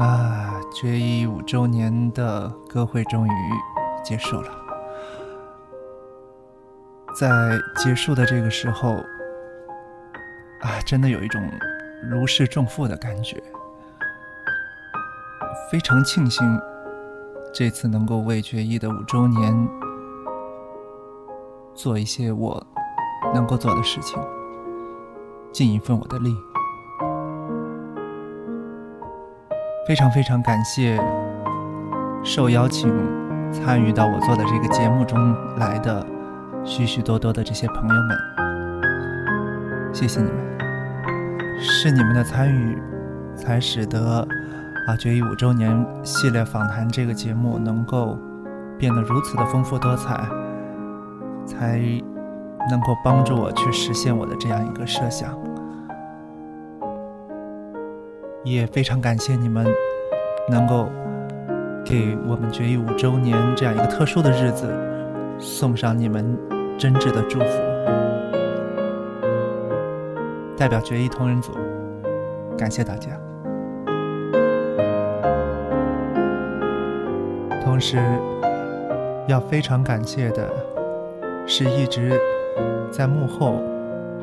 啊，决一五周年的歌会终于结束了。在结束的这个时候，啊，真的有一种如释重负的感觉。非常庆幸这次能够为决一的五周年做一些我能够做的事情，尽一份我的力。非常非常感谢受邀请参与到我做的这个节目中来的许许多多的这些朋友们，谢谢你们，是你们的参与才使得啊决一五周年系列访谈这个节目能够变得如此的丰富多彩，才能够帮助我去实现我的这样一个设想。也非常感谢你们能够给我们决一五周年这样一个特殊的日子送上你们真挚的祝福。代表决一同仁组，感谢大家。同时，要非常感谢的是一直在幕后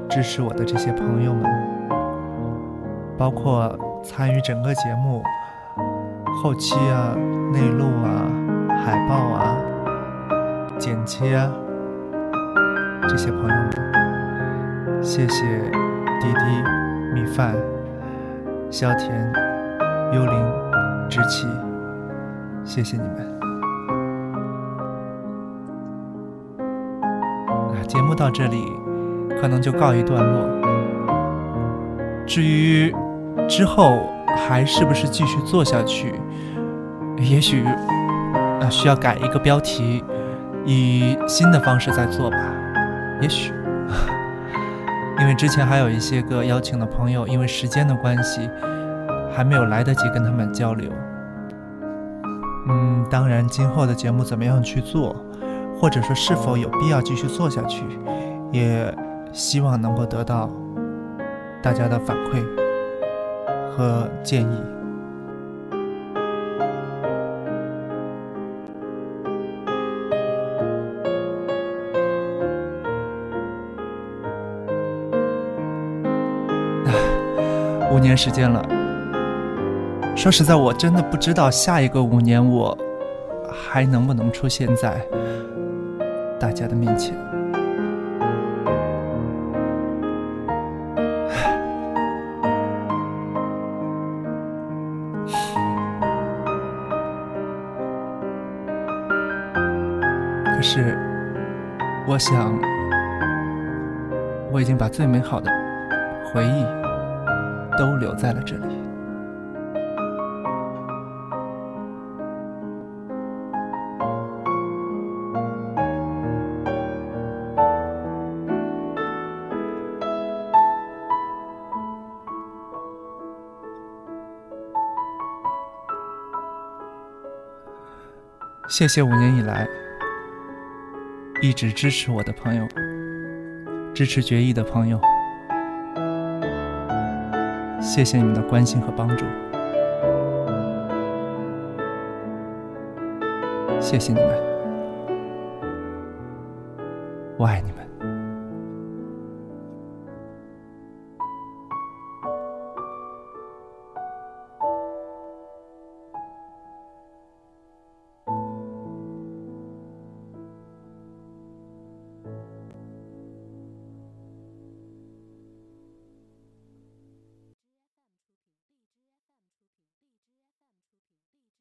支持我的这些朋友们，包括。参与整个节目后期啊、内录啊、海报啊、剪切啊，这些朋友们，谢谢滴滴、米饭、萧田、幽灵、志气，谢谢你们。啊，节目到这里可能就告一段落。至于……之后还是不是继续做下去？也许啊需要改一个标题，以新的方式再做吧。也许，因为之前还有一些个邀请的朋友，因为时间的关系，还没有来得及跟他们交流。嗯，当然，今后的节目怎么样去做，或者说是否有必要继续做下去，也希望能够得到大家的反馈。和建议。五年时间了，说实在，我真的不知道下一个五年我还能不能出现在大家的面前。可是，我想，我已经把最美好的回忆都留在了这里。谢谢五年以来。一直支持我的朋友，支持决议的朋友，谢谢你们的关心和帮助，谢谢你们，我爱你们。